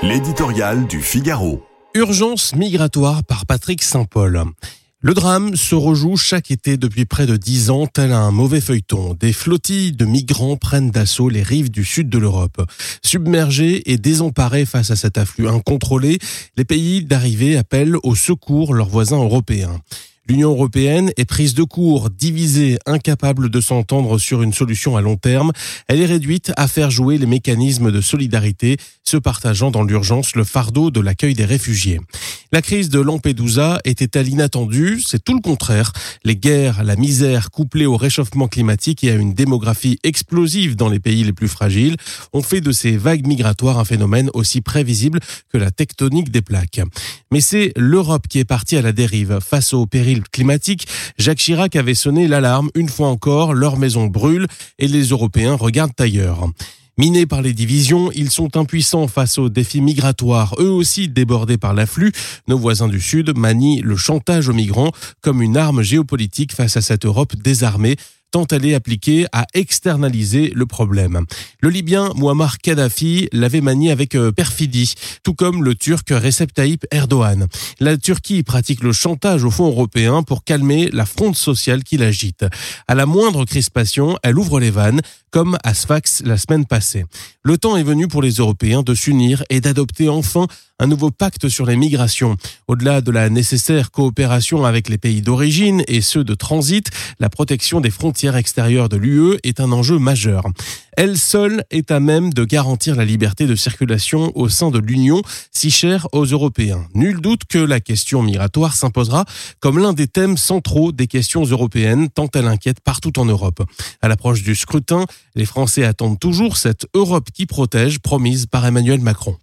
L'éditorial du Figaro. Urgence migratoire par Patrick Saint-Paul. Le drame se rejoue chaque été depuis près de dix ans, tel un mauvais feuilleton. Des flottilles de migrants prennent d'assaut les rives du sud de l'Europe. Submergés et désemparés face à cet afflux incontrôlé, les pays d'arrivée appellent au secours leurs voisins européens. L'Union européenne est prise de court, divisée, incapable de s'entendre sur une solution à long terme. Elle est réduite à faire jouer les mécanismes de solidarité, se partageant dans l'urgence le fardeau de l'accueil des réfugiés. La crise de Lampedusa était-elle inattendue? C'est tout le contraire. Les guerres, la misère couplée au réchauffement climatique et à une démographie explosive dans les pays les plus fragiles ont fait de ces vagues migratoires un phénomène aussi prévisible que la tectonique des plaques. Mais c'est l'Europe qui est partie à la dérive face au péril climatique, Jacques Chirac avait sonné l'alarme une fois encore, leur maison brûle et les Européens regardent ailleurs. Minés par les divisions, ils sont impuissants face aux défis migratoires, eux aussi débordés par l'afflux. Nos voisins du Sud manient le chantage aux migrants comme une arme géopolitique face à cette Europe désarmée tant elle est appliquée à externaliser le problème. Le Libyen Muammar Kadhafi l'avait manié avec euh, perfidie, tout comme le Turc Recep Tayyip Erdogan. La Turquie pratique le chantage au fonds européen pour calmer la fronde sociale qui l'agite. À la moindre crispation, elle ouvre les vannes, comme à Sfax la semaine passée. Le temps est venu pour les Européens de s'unir et d'adopter enfin un nouveau pacte sur les migrations. Au-delà de la nécessaire coopération avec les pays d'origine et ceux de transit, la protection des frontières extérieures de l'UE est un enjeu majeur. Elle seule est à même de garantir la liberté de circulation au sein de l'Union, si chère aux Européens. Nul doute que la question migratoire s'imposera comme l'un des thèmes centraux des questions européennes, tant elle inquiète partout en Europe. À l'approche du scrutin, les Français attendent toujours cette Europe qui protège promise par Emmanuel Macron.